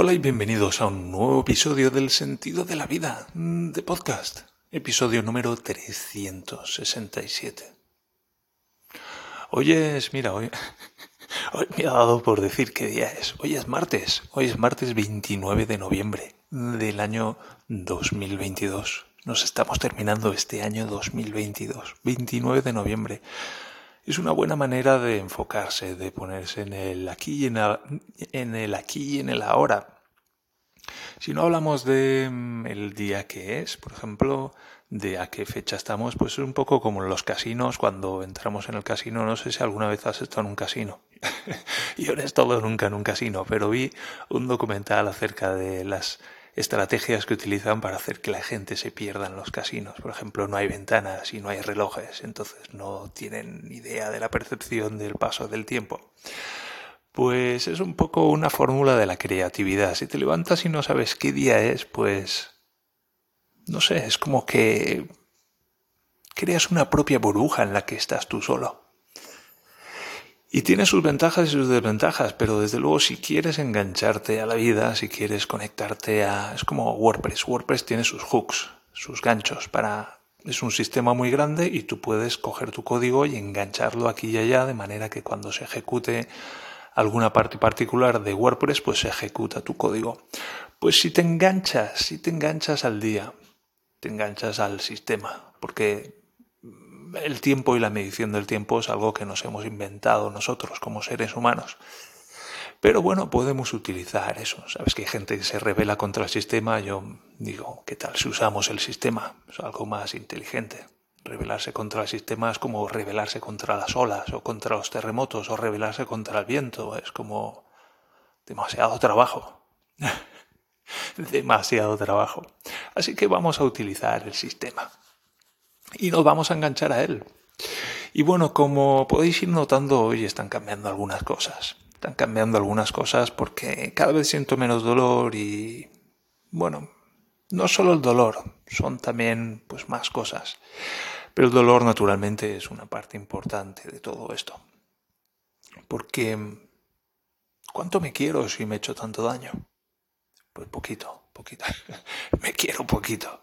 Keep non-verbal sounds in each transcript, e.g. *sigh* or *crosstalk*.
Hola y bienvenidos a un nuevo episodio del Sentido de la Vida mm, de podcast, episodio número 367. Hoy es, mira, hoy, *laughs* hoy me ha dado por decir qué día es. Hoy es martes, hoy es martes 29 de noviembre del año 2022. Nos estamos terminando este año 2022, 29 de noviembre es una buena manera de enfocarse, de ponerse en el aquí y en, el aquí y en el ahora. Si no hablamos de mm, el día que es, por ejemplo, de a qué fecha estamos, pues es un poco como en los casinos, cuando entramos en el casino, no sé si alguna vez has estado en un casino. *laughs* Yo no he estado nunca en un casino, pero vi un documental acerca de las estrategias que utilizan para hacer que la gente se pierda en los casinos. Por ejemplo, no hay ventanas y no hay relojes, entonces no tienen idea de la percepción del paso del tiempo. Pues es un poco una fórmula de la creatividad. Si te levantas y no sabes qué día es, pues... No sé, es como que creas una propia burbuja en la que estás tú solo. Y tiene sus ventajas y sus desventajas, pero desde luego si quieres engancharte a la vida, si quieres conectarte a... Es como WordPress. WordPress tiene sus hooks, sus ganchos para... Es un sistema muy grande y tú puedes coger tu código y engancharlo aquí y allá de manera que cuando se ejecute alguna parte particular de WordPress, pues se ejecuta tu código. Pues si te enganchas, si te enganchas al día, te enganchas al sistema, porque el tiempo y la medición del tiempo es algo que nos hemos inventado nosotros como seres humanos. Pero bueno, podemos utilizar eso. Sabes que hay gente que se revela contra el sistema. Yo digo, ¿qué tal si usamos el sistema? Es algo más inteligente. Rebelarse contra el sistema es como rebelarse contra las olas o contra los terremotos o rebelarse contra el viento. Es como demasiado trabajo. *laughs* demasiado trabajo. Así que vamos a utilizar el sistema y nos vamos a enganchar a él. Y bueno, como podéis ir notando, hoy están cambiando algunas cosas. Están cambiando algunas cosas porque cada vez siento menos dolor y bueno, no solo el dolor, son también pues más cosas. Pero el dolor naturalmente es una parte importante de todo esto. Porque ¿cuánto me quiero si me he hecho tanto daño? Pues poquito, poquito. *laughs* me quiero poquito.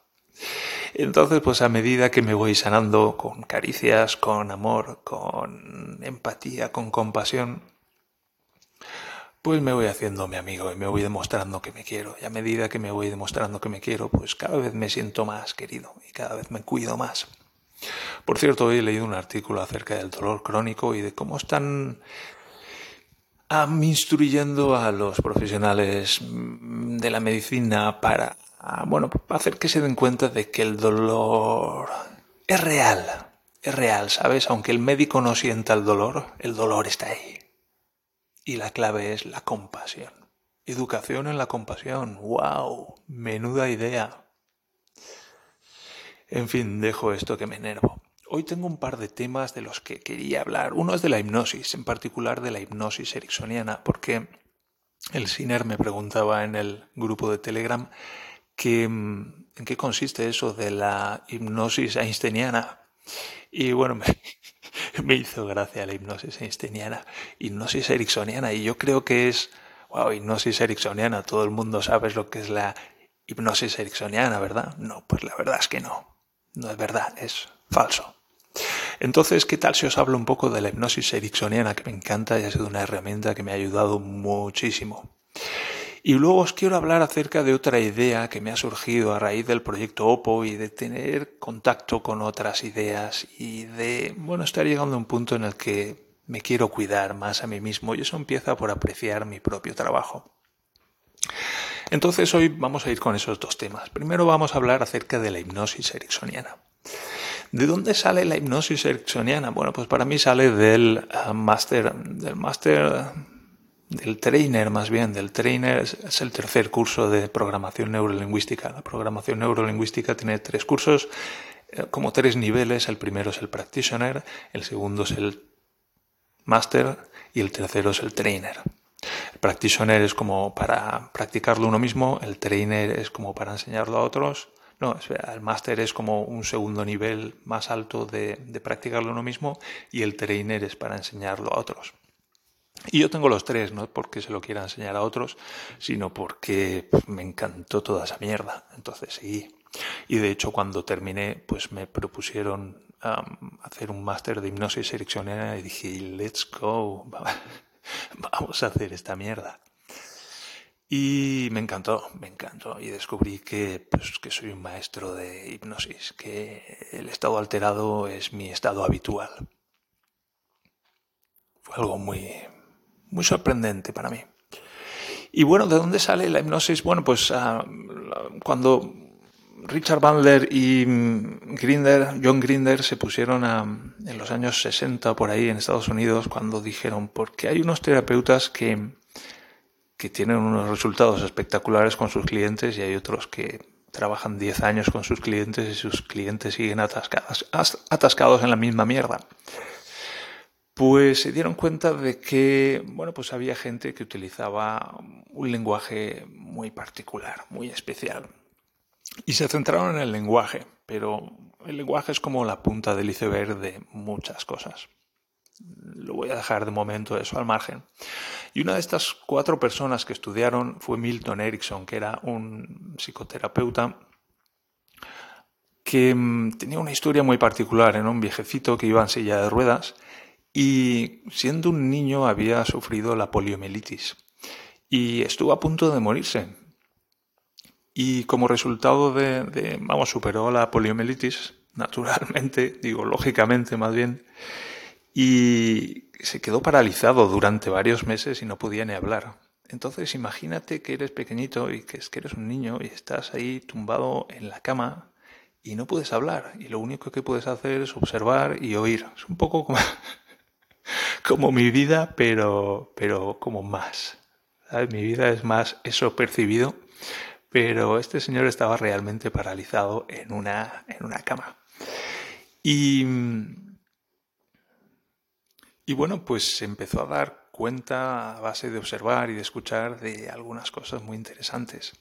Entonces, pues a medida que me voy sanando con caricias, con amor, con empatía, con compasión, pues me voy haciendo mi amigo y me voy demostrando que me quiero. Y a medida que me voy demostrando que me quiero, pues cada vez me siento más querido y cada vez me cuido más. Por cierto, hoy he leído un artículo acerca del dolor crónico y de cómo están instruyendo a los profesionales de la medicina para bueno, hacer que se den cuenta de que el dolor es real, es real, ¿sabes? Aunque el médico no sienta el dolor, el dolor está ahí. Y la clave es la compasión. Educación en la compasión. ¡Wow! Menuda idea. En fin, dejo esto que me enervo. Hoy tengo un par de temas de los que quería hablar. Uno es de la hipnosis, en particular de la hipnosis ericksoniana, porque el Siner me preguntaba en el grupo de Telegram ¿en qué consiste eso de la hipnosis einsteiniana? Y bueno, *laughs* me, hizo gracia la hipnosis einsteiniana, hipnosis ericksoniana, y yo creo que es, wow, hipnosis ericksoniana, todo el mundo sabe lo que es la hipnosis ericksoniana, ¿verdad? No, pues la verdad es que no, no es verdad, es falso. Entonces, ¿qué tal si os hablo un poco de la hipnosis ericksoniana, que me encanta y ha sido una herramienta que me ha ayudado muchísimo? Y luego os quiero hablar acerca de otra idea que me ha surgido a raíz del proyecto OPO y de tener contacto con otras ideas y de, bueno, estar llegando a un punto en el que me quiero cuidar más a mí mismo y eso empieza por apreciar mi propio trabajo. Entonces hoy vamos a ir con esos dos temas. Primero vamos a hablar acerca de la hipnosis ericksoniana. ¿De dónde sale la hipnosis ericksoniana? Bueno, pues para mí sale del uh, máster, del máster del trainer más bien, del trainer es, el tercer curso de programación neurolingüística. La programación neurolingüística tiene tres cursos, eh, como tres niveles. El primero es el practitioner, el segundo es el master y el tercero es el trainer. El practitioner es como para practicarlo uno mismo, el trainer es como para enseñarlo a otros. No, el máster es como un segundo nivel más alto de, de practicarlo uno mismo y el trainer es para enseñarlo a otros. Y yo tengo los tres, no porque se lo quiera enseñar a otros, sino porque me encantó toda esa mierda. Entonces sí. Y de hecho cuando terminé, pues me propusieron hacer un máster de hipnosis ereccionera y dije, let's go, *laughs* vamos a hacer esta mierda. Y me encantó, me encantó. Y descubrí que, pues, que soy un maestro de hipnosis, que el estado alterado es mi estado habitual. Fue algo muy, muy sorprendente para mí. Y bueno, ¿de dónde sale la hipnosis? Bueno, pues ah, cuando Richard Bandler y mm, Grinder, John Grinder se pusieron a, en los años 60 por ahí en Estados Unidos cuando dijeron, porque hay unos terapeutas que, que tienen unos resultados espectaculares con sus clientes y hay otros que trabajan 10 años con sus clientes y sus clientes siguen atascados, atascados en la misma mierda. Pues se dieron cuenta de que, bueno, pues había gente que utilizaba un lenguaje muy particular, muy especial. Y se centraron en el lenguaje, pero el lenguaje es como la punta del iceberg de muchas cosas. Lo voy a dejar de momento eso al margen. Y una de estas cuatro personas que estudiaron fue Milton Erickson, que era un psicoterapeuta que mm, tenía una historia muy particular. en un viejecito que iba en silla de ruedas y siendo un niño había sufrido la poliomielitis y estuvo a punto de morirse. Y como resultado de, vamos, superó la poliomielitis, naturalmente, *laughs* digo, lógicamente más bien, y se quedó paralizado durante varios meses y no podía ni hablar. Entonces imagínate que eres pequeñito y que es que eres un niño y estás ahí tumbado en la cama y no puedes hablar y lo único que puedes hacer es observar y oír. Es un poco como *laughs* como mi vida, pero, pero como más. Mi vida es más eso percibido, pero este señor estaba realmente paralizado en una, en una cama. Y, y bueno, pues se empezó a dar cuenta a base de observar y de escuchar de algunas cosas muy interesantes.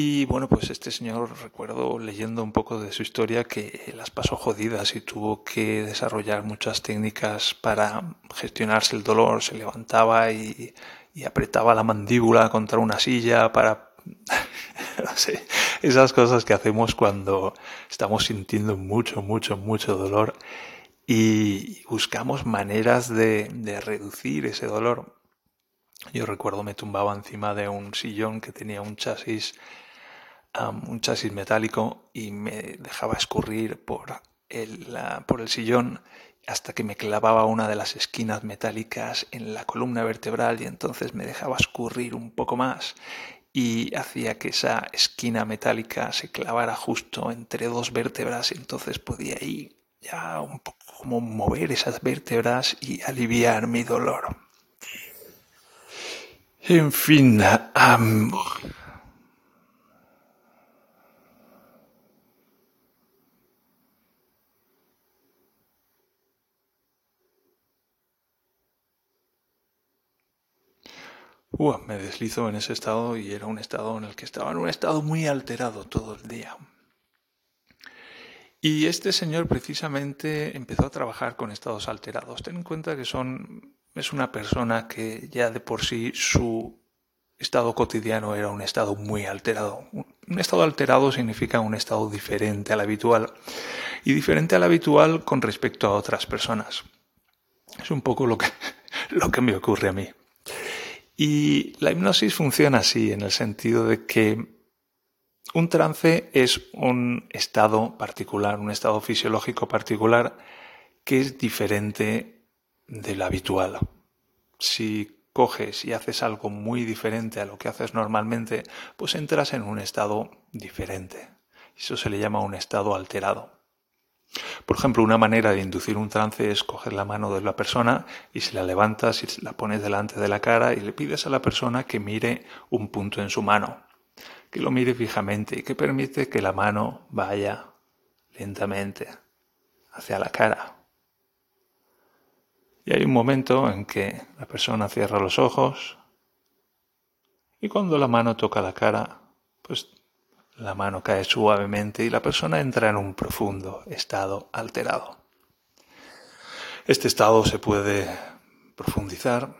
Y bueno, pues este señor, recuerdo leyendo un poco de su historia, que las pasó jodidas y tuvo que desarrollar muchas técnicas para gestionarse el dolor. Se levantaba y, apretaba la mandíbula contra una silla para... *laughs* no sé, esas cosas que hacemos cuando estamos sintiendo mucho, mucho, mucho dolor y buscamos maneras de, de reducir ese dolor. Yo recuerdo me tumbaba encima de un sillón que tenía un chasis, un chasis metálico y me dejaba escurrir por el, por el sillón hasta que me clavaba una de las esquinas metálicas en la columna vertebral y entonces me dejaba escurrir un poco más y hacía que esa esquina metálica se clavara justo entre dos vértebras entonces podía ir ya un poco como mover esas vértebras y aliviar mi dolor. En fin, me deslizo en ese estado y era un estado en el que estaba en un estado muy alterado todo el día. Y este señor precisamente empezó a trabajar con estados alterados. Ten en cuenta que son es una persona que ya de por sí su estado cotidiano era un estado muy alterado. Un estado alterado significa un estado diferente al habitual y diferente al habitual con respecto a otras personas. Es un poco lo que *laughs* me ocurre a mí. Y la hipnosis funciona así, en el sentido de que un trance es un estado particular, un estado fisiológico particular que es diferente del habitual. Si coges y haces algo muy diferente a lo que haces normalmente, pues entras en un estado diferente. Eso se le llama un estado alterado. Por ejemplo, una manera de inducir un trance es coger la mano de la persona y si la levantas y la pones delante de la cara y le pides a la persona que mire un punto en su mano, que lo mire fijamente y que permite que la mano vaya lentamente hacia la cara. Y hay un momento en que la persona cierra los ojos y cuando la mano toca la cara, pues la mano cae suavemente y la persona entra en un profundo estado alterado. Este estado se puede profundizar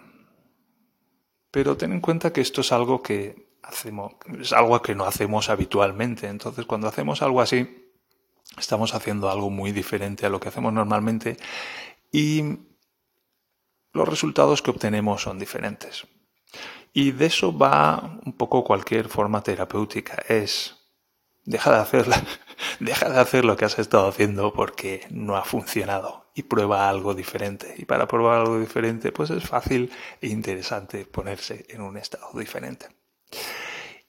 Pero ten en cuenta que esto es algo que hacemos, es algo que no hacemos habitualmente. Entonces, cuando hacemos algo así, estamos haciendo algo muy diferente a lo que hacemos normalmente y los resultados que obtenemos son diferentes. Y de eso va un poco cualquier forma terapéutica. Es deja de *laughs* deja de hacer lo que has estado haciendo porque no ha funcionado y prueba algo diferente. Y para probar algo diferente, pues es fácil e interesante ponerse en un estado diferente.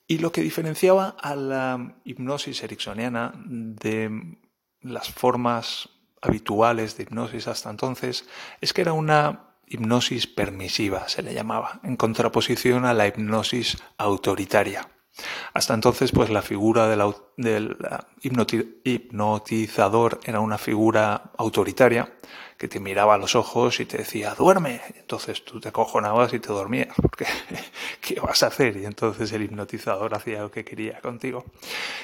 Y lo que diferenciaba a la hipnosis ericksoniana de las formas habituales de hipnosis hasta entonces es que era una hipnosis permisiva, se le llamaba, en contraposición a la hipnosis autoritaria. Hasta entonces, pues la figura del, hipnotizador era una figura autoritaria que te miraba a los ojos y te decía, duerme. Entonces tú te cojonabas y te dormías, porque *laughs* ¿qué vas a hacer? Y entonces el hipnotizador hacía lo que quería contigo.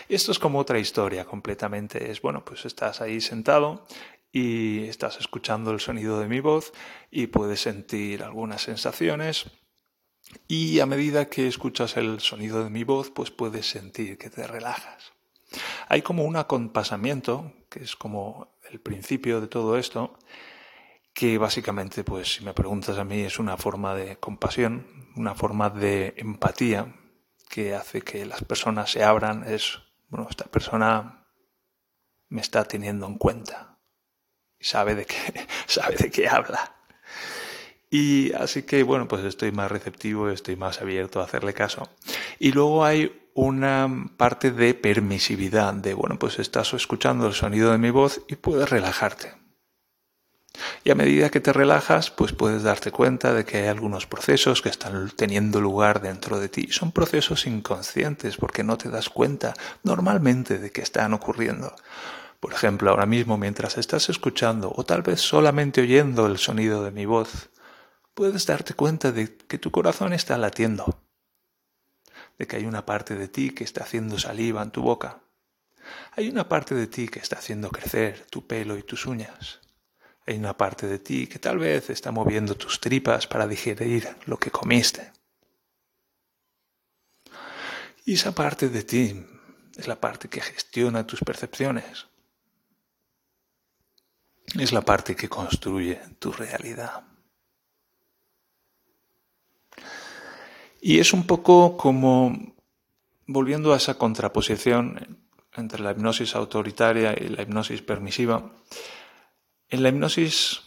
Esto es como otra historia completamente. Es, bueno, pues estás ahí sentado y estás escuchando el sonido de mi voz y puedes sentir algunas sensaciones y a medida que escuchas el sonido de mi voz, pues puedes sentir que te relajas. Hay como un acompasamiento, que es como el principio de todo esto, que básicamente, pues si me preguntas a mí, es una forma de compasión, una forma de empatía que hace que las personas se abran. Es, bueno, esta persona me está teniendo en cuenta sabe de qué, *laughs* sabe de qué habla. Y así que, bueno, pues estoy más receptivo, estoy más abierto a hacerle caso. Y luego hay una parte de permisividad, de, bueno, pues estás escuchando el sonido de mi voz y puedes relajarte. Y a medida que te relajas, pues puedes darte cuenta de que hay algunos procesos que están teniendo lugar dentro de ti. Son procesos inconscientes porque no te das cuenta normalmente de que están ocurriendo. Por ejemplo, ahora mismo mientras estás escuchando o tal vez solamente oyendo el sonido de mi voz, puedes darte cuenta de que tu corazón está latiendo, de que hay una parte de ti que está haciendo saliva en tu boca. Hay una parte de ti que está haciendo crecer tu pelo y tus uñas. Hay una parte de ti que tal vez está moviendo tus tripas para digerir lo que comiste. Y esa parte de ti es la parte que gestiona tus percepciones. Es la parte que construye tu realidad. Y es un poco como, volviendo a esa contraposición entre la hipnosis autoritaria y la hipnosis permisiva, en la hipnosis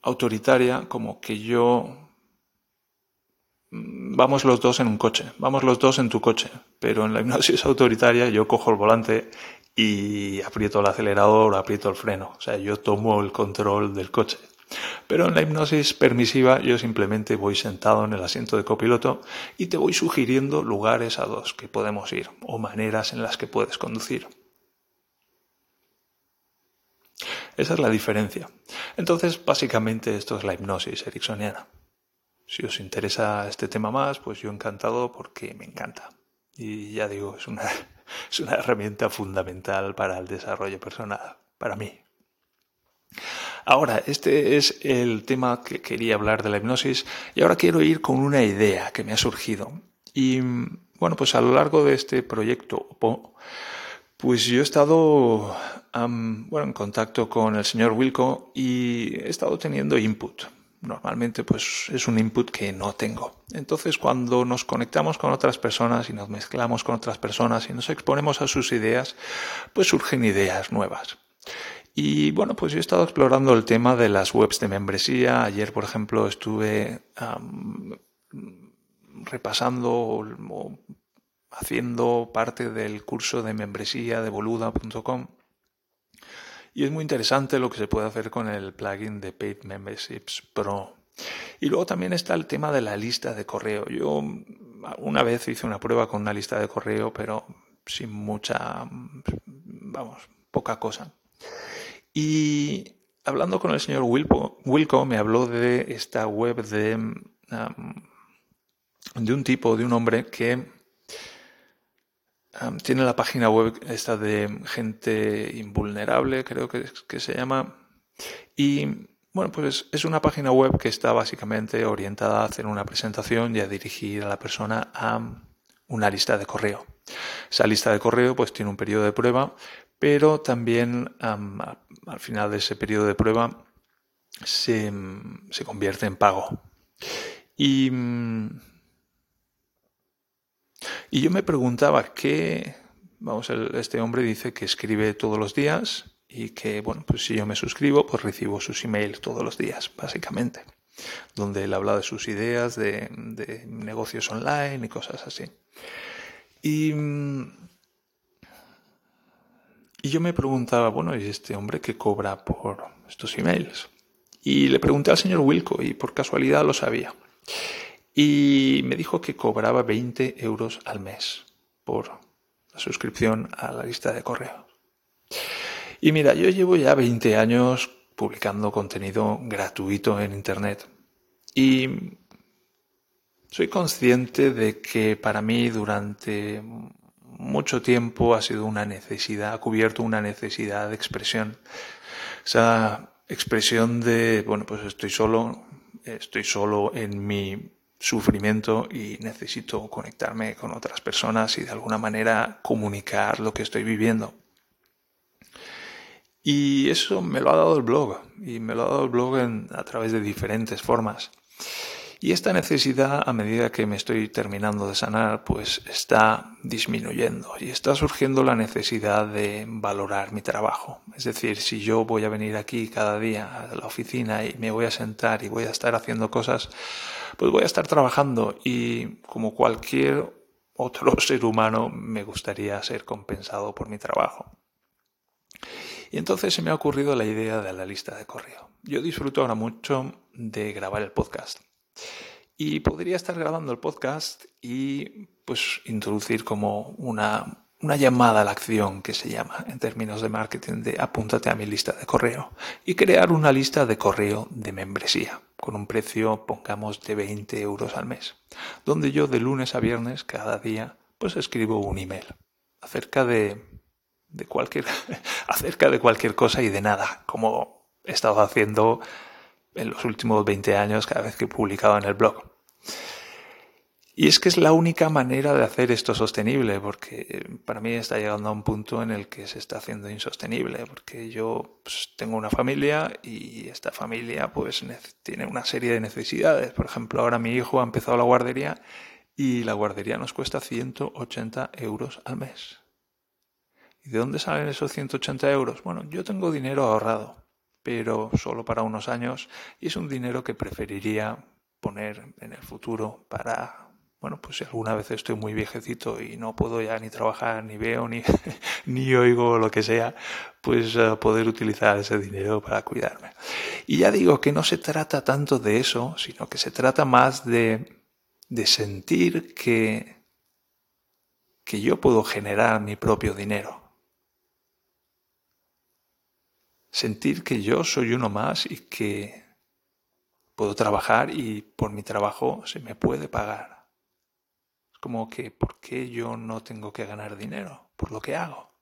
autoritaria como que yo mm, vamos los dos en un coche, vamos los dos en tu coche, pero en la hipnosis *laughs* autoritaria yo cojo el volante y aprieto el acelerador aprieto el freno, o sea, yo tomo el control del coche. Pero en la hipnosis permisiva yo simplemente voy sentado en el asiento de copiloto y te voy sugiriendo lugares a los que podemos ir o maneras en las que puedes conducir. Esa es la diferencia. Entonces, básicamente esto es la hipnosis ericksoniana. Si os interesa este tema más, pues yo encantado porque me encanta. Y ya digo, es una, *laughs* es una herramienta fundamental para el desarrollo personal, para mí. Ahora, este es el tema que quería hablar de la hipnosis y ahora quiero ir con una idea que me ha surgido. Y bueno, pues a lo largo de este proyecto, pues yo he estado bueno, en contacto con el señor Wilco y he estado teniendo input. Normalmente pues es un input que no tengo. Entonces cuando nos conectamos con otras personas y nos mezclamos con otras personas y nos exponemos a sus ideas, pues surgen ideas nuevas. Y bueno, pues yo he estado explorando el tema de las webs de membresía. Ayer, por ejemplo, estuve repasando o, haciendo parte del curso de membresía de boluda.com. Y es muy interesante lo que se puede hacer con el plugin de Paid Memberships Pro. Y luego también está el tema de la lista de correo. Yo una vez hice una prueba con una lista de correo, pero sin mucha, vamos, poca cosa. Y hablando con el señor Wilco, me habló de esta web de, de un tipo, de un hombre que tiene la página web esta de gente invulnerable, creo que, que se llama. Y bueno, pues es una página web que está básicamente orientada a hacer una presentación y a dirigir a la persona a una lista de correo. Esa lista de correo pues tiene un periodo de prueba, pero también al final de ese periodo de prueba se, se convierte en pago. Y, y yo me preguntaba qué, vamos, este hombre dice que escribe todos los días y que, bueno, pues si yo me suscribo, pues recibo sus emails todos los días, básicamente, donde él habla de sus ideas de, de negocios online y cosas así. Y, y yo me preguntaba, bueno, ¿y este hombre qué cobra por estos emails? Y le pregunté al señor Wilco y por casualidad lo sabía. Y me dijo que cobraba 20 euros al mes por la suscripción a la lista de correos. Y mira, yo llevo ya 20 años publicando contenido gratuito en Internet. Y soy consciente de que para mí durante mucho tiempo ha sido una necesidad, ha cubierto una necesidad de expresión. Esa expresión de, bueno, pues estoy solo, estoy solo en mi sufrimiento y necesito conectarme con otras personas y de alguna manera comunicar lo que estoy viviendo. Y eso me lo ha dado el blog, y me lo ha dado el blog a través de diferentes formas. Y esta necesidad, a medida que me estoy terminando de sanar, pues está disminuyendo y está surgiendo la necesidad de valorar mi trabajo. Es decir, si yo voy a venir aquí cada día a la oficina y me voy a sentar y voy a estar haciendo cosas, pues voy a estar trabajando y como cualquier otro *laughs* ser humano me gustaría ser compensado por mi trabajo. Y entonces se me ha ocurrido la idea de la lista de correo. Yo disfruto ahora mucho de grabar el podcast. Y podría estar grabando el podcast y pues introducir como una, una llamada a la acción que se llama en términos de marketing de apúntate a mi lista de correo y crear una lista de correo de membresía con un precio pongamos de 20 euros al mes donde yo de lunes a viernes cada día pues escribo un email acerca de, de cualquier *laughs* acerca de cualquier cosa y de nada como he estado haciendo en los últimos 20 años cada vez que he publicado en el blog. Y es que es la única manera de hacer esto sostenible, porque para mí está llegando a un punto en el que se está haciendo insostenible, porque yo pues, tengo una familia y esta familia pues tiene una serie de necesidades. Por ejemplo, ahora mi hijo ha empezado la guardería y la guardería nos cuesta 180 euros al mes. ¿Y de dónde salen esos 180 euros? Bueno, yo tengo dinero ahorrado pero solo para unos años y es un dinero que preferiría poner en el futuro para, bueno, pues si alguna vez estoy muy viejecito y no puedo ya ni trabajar, ni veo, ni, *laughs* ni oigo lo que sea, pues eh, poder utilizar ese dinero para cuidarme. Y ya digo que no se trata tanto de eso, sino que se trata más de, de sentir que, que yo puedo generar mi propio dinero sentir que yo soy uno más y que puedo trabajar y por mi trabajo se me puede pagar. Es como que, ¿por qué yo no tengo que ganar dinero por lo que hago?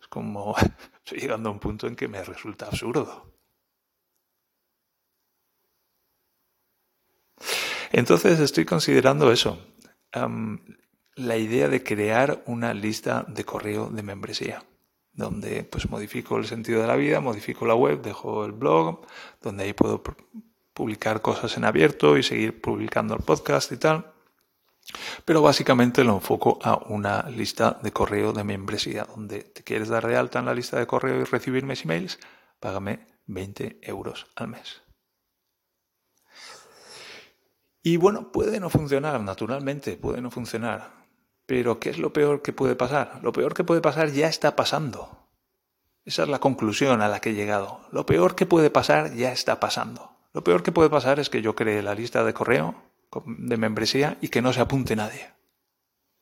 Es como, *laughs* estoy llegando a un punto en que me resulta absurdo. Entonces estoy considerando eso, la idea de crear una lista de correo de membresía donde pues modifico el sentido de la vida, modifico la web, dejo el blog, donde ahí puedo publicar cosas en abierto y seguir publicando el podcast y tal. Pero básicamente lo enfoco a una lista de correo de membresía, donde te quieres dar de alta en la lista de correo y recibir mis emails, págame 20 euros al mes. Y bueno, puede no funcionar, naturalmente, puede no funcionar. Pero ¿qué es lo peor que puede pasar? Lo peor que puede pasar ya está pasando. Esa es la conclusión a la que he llegado. Lo peor que puede pasar ya está pasando. Lo peor que puede pasar es que yo cree la lista de correo de membresía y que no se apunte nadie.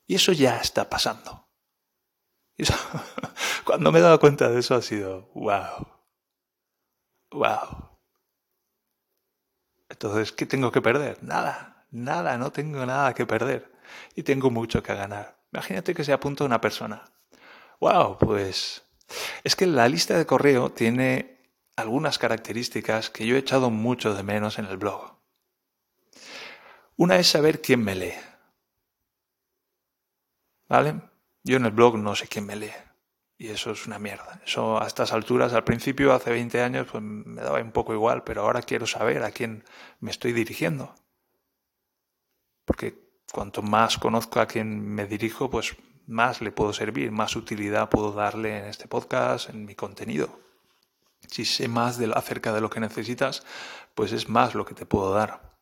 Y eso ya está pasando. *laughs* cuando me he dado cuenta de eso ha sido, wow, wow. Entonces, ¿qué tengo que perder? Nada, nada, no tengo nada que perder y tengo mucho que ganar. Imagínate que se apunta una persona. ¡Wow! Pues es que la lista de correo tiene algunas características que yo he echado mucho de menos en el blog. Una es saber quién me lee. ¿Vale? Yo en el blog no sé quién me lee. Y eso es una mierda. Eso a estas alturas, al principio, hace 20 años, pues me daba un poco igual, pero ahora quiero saber a quién me estoy dirigiendo. Porque cuanto más conozco a quién me dirijo, pues más le puedo servir, más utilidad puedo darle en este podcast, en mi contenido. Si sé más de, acerca de lo que necesitas, pues es más lo que te puedo dar.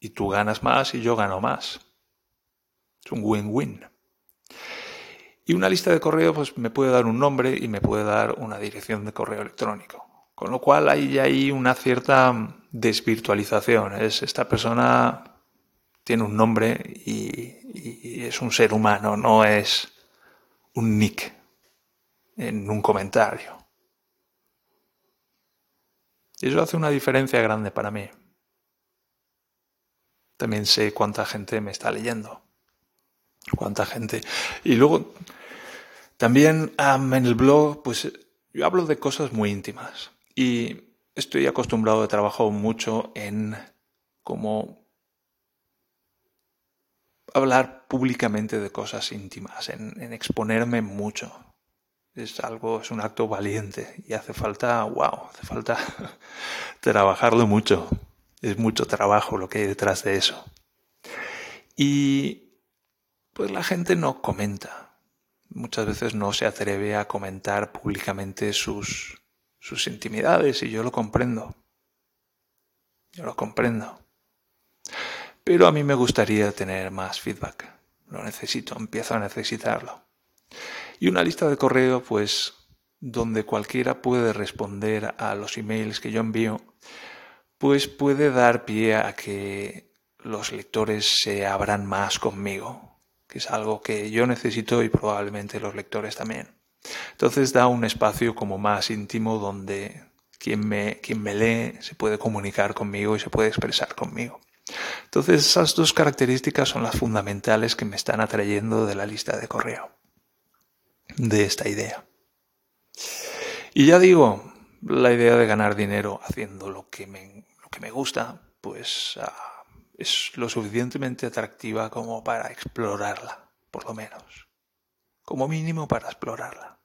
Y tú ganas más y yo gano más. Es un win-win. Y una lista de correo pues me puede dar un nombre y me puede dar una dirección de correo electrónico. Con lo cual hay ahí una cierta desvirtualización. Es esta persona tiene un nombre y, es un ser humano, no es un nick en un comentario. Y eso hace una diferencia grande para mí. También sé cuánta gente me está leyendo. Cuánta gente. Y luego, también en el blog, pues yo hablo de cosas muy íntimas. Y estoy acostumbrado, he trabajado mucho en cómo hablar públicamente de cosas íntimas, en, exponerme mucho es algo, es un acto valiente y hace falta, wow, hace falta *laughs* trabajarlo mucho. Es mucho trabajo lo que hay detrás de eso. Y pues la gente no comenta. Muchas veces no se atreve a comentar públicamente sus, sus intimidades y yo lo comprendo. Yo lo comprendo. Pero a mí me gustaría tener más feedback. Lo necesito, empiezo a necesitarlo. Y una lista de correo, pues, donde cualquiera puede responder a los emails que yo envío, pues puede dar pie a que los lectores se abran más conmigo, que es algo que yo necesito y probablemente los lectores también. Entonces da un espacio como más íntimo donde quien me, quien me lee se puede comunicar conmigo y se puede expresar conmigo. Entonces esas dos características son las fundamentales que me están atrayendo de la lista de correo de esta idea. Y ya digo, la idea de ganar dinero haciendo lo que me, lo que me gusta, pues ah, es lo suficientemente atractiva como para explorarla, por lo menos. Como mínimo para explorarla.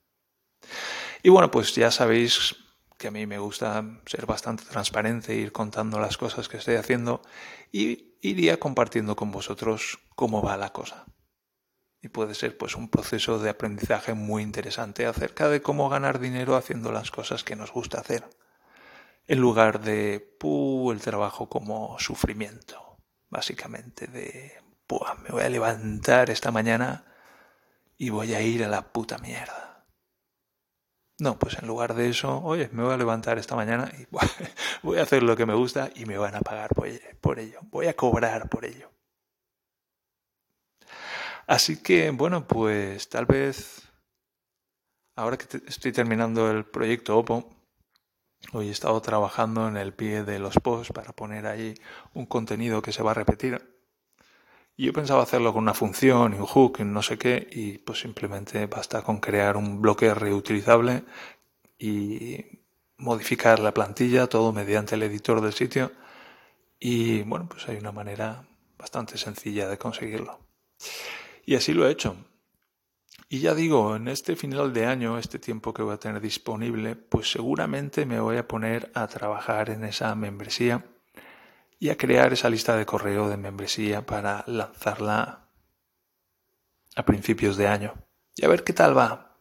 Y bueno, pues ya sabéis que a mí me gusta ser bastante transparente, ir contando las cosas que estoy haciendo y iría compartiendo con vosotros cómo va la cosa. Y puede ser pues un proceso de aprendizaje muy interesante acerca de cómo ganar dinero haciendo las cosas que nos gusta hacer en lugar de puh, el trabajo como sufrimiento básicamente de Puh, me voy a levantar esta mañana y voy a ir a la puta mierda no, pues en lugar de eso, oye, me voy a levantar esta mañana y *laughs* voy a hacer lo que me gusta y me van a pagar por ello. Voy a cobrar por ello. Así que, bueno, pues tal vez ahora que estoy terminando el proyecto Oppo, hoy he estado trabajando en el pie de los posts para poner ahí un contenido que se va a repetir. Y yo pensaba hacerlo con una función un hook y no sé qué, y pues simplemente basta con crear un bloque reutilizable y modificar la plantilla, todo mediante el editor del sitio. Y bueno, pues hay una manera bastante sencilla de conseguirlo. Y así lo he hecho. Y ya digo, en este final de año, este tiempo que voy a tener disponible, pues seguramente me voy a poner a trabajar en esa membresía y a crear esa lista de correo de membresía para lanzarla a principios de año. Y a ver qué tal va.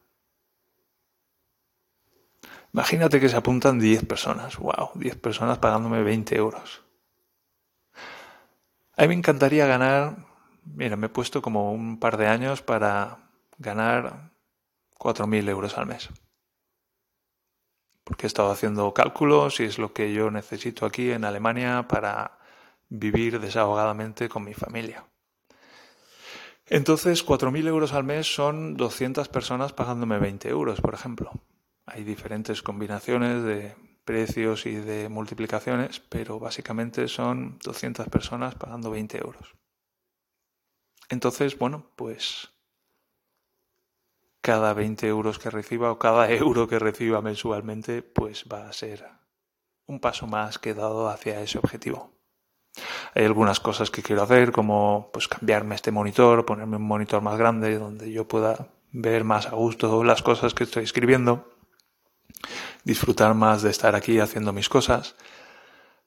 Imagínate que se apuntan 10 personas. ¡Wow! 10 personas pagándome 20 euros. A mí me encantaría ganar Mira, me he puesto como un par de años para ganar 4.000 euros al mes. Porque he estado haciendo cálculos y es lo que yo necesito aquí en Alemania para vivir desahogadamente con mi familia. Entonces, 4.000 euros al mes son 200 personas pagándome 20 euros, por ejemplo. Hay diferentes combinaciones de precios y de multiplicaciones, pero básicamente son 200 personas pagando 20 euros. Entonces, bueno, pues cada 20 euros que reciba o cada *laughs* euro que reciba mensualmente, pues va a ser un paso más que dado hacia ese objetivo. Hay algunas cosas que quiero hacer, como pues cambiarme este monitor, ponerme un monitor más grande donde yo pueda ver más a gusto las cosas que estoy escribiendo, disfrutar más de estar aquí haciendo mis cosas.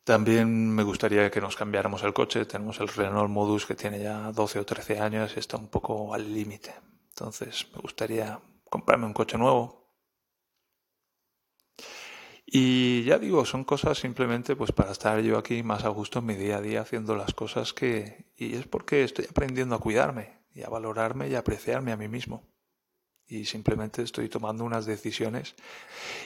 También me gustaría que nos cambiáramos el coche. Tenemos el Renault Modus que tiene ya 12 o 13 años y está un poco al límite. Entonces me gustaría comprarme un coche nuevo. Y ya digo, son cosas simplemente pues para estar yo aquí más a gusto en mi día a día haciendo las cosas que... Y es porque estoy aprendiendo a cuidarme y a valorarme y a apreciarme a mí mismo y simplemente estoy tomando unas decisiones.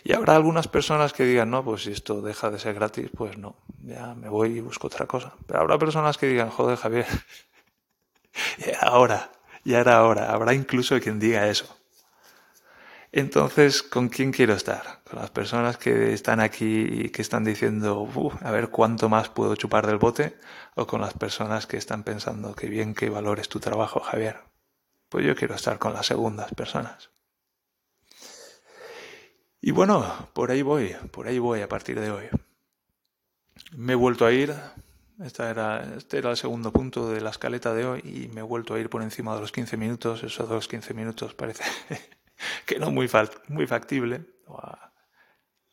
Y habrá algunas personas que digan, no, pues si esto deja de ser gratis, pues no, ya me voy y busco otra cosa. Pero habrá personas que digan, joder, Javier, *laughs* ya era hora, ya era hora. Habrá incluso quien diga eso. Entonces, ¿con quién quiero estar? ¿Con las personas que están aquí y que están diciendo, a ver cuánto más puedo chupar del bote? ¿O con las personas que están pensando, qué bien que valores tu trabajo, Javier? Pues yo quiero estar con las segundas personas. Y bueno, por ahí voy, por ahí voy a partir de hoy. Me he vuelto a ir, esta era, este era el segundo punto de la escaleta de hoy y me he vuelto a ir por encima de los 15 minutos. Esos dos 15 minutos parece *laughs* que no muy, muy factible.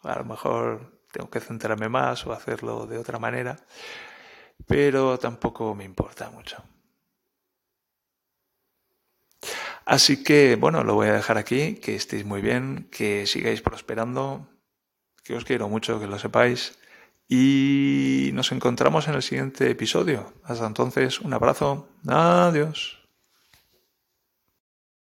a lo mejor tengo que centrarme más o hacerlo de otra manera, pero tampoco me importa mucho. Así que, bueno, lo voy a dejar aquí, que estéis muy bien, que sigáis prosperando, que os quiero mucho, que lo sepáis. Y nos encontramos en el siguiente episodio. Hasta entonces, un abrazo. Adiós.